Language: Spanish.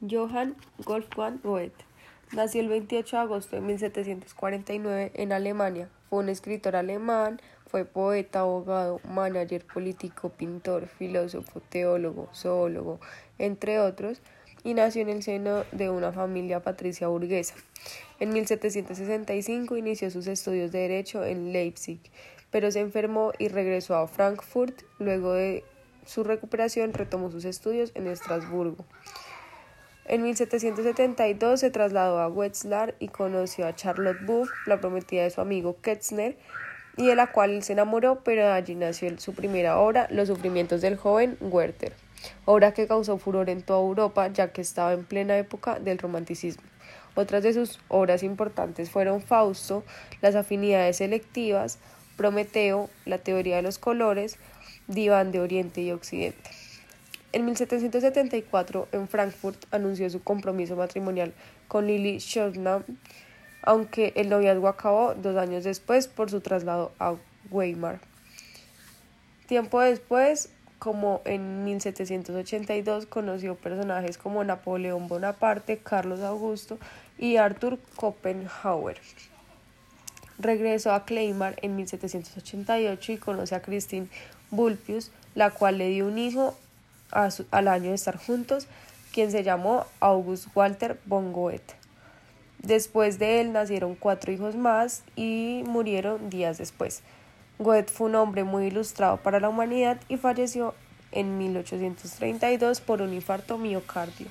Johann Wolfgang Goethe nació el 28 de agosto de 1749 en Alemania. Fue un escritor alemán, fue poeta, abogado, manager político, pintor, filósofo, teólogo, zoólogo, entre otros, y nació en el seno de una familia patricia burguesa. En 1765 inició sus estudios de Derecho en Leipzig, pero se enfermó y regresó a Frankfurt. Luego de su recuperación retomó sus estudios en Estrasburgo. En 1772 se trasladó a Wetzlar y conoció a Charlotte Buff, la prometida de su amigo Ketzner, y de la cual él se enamoró, pero allí nació su primera obra, Los sufrimientos del joven Werther, obra que causó furor en toda Europa ya que estaba en plena época del romanticismo. Otras de sus obras importantes fueron Fausto, Las afinidades selectivas, Prometeo, La teoría de los colores, Diván de Oriente y Occidente. En 1774, en Frankfurt, anunció su compromiso matrimonial con Lily Schoenham, aunque el noviazgo acabó dos años después por su traslado a Weimar. Tiempo después, como en 1782, conoció personajes como Napoleón Bonaparte, Carlos Augusto y Arthur Schopenhauer. Regresó a Weimar en 1788 y conoce a Christine Vulpius, la cual le dio un hijo al año de estar juntos, quien se llamó August Walter von Goethe. Después de él nacieron cuatro hijos más y murieron días después. Goethe fue un hombre muy ilustrado para la humanidad y falleció en 1832 por un infarto miocardio.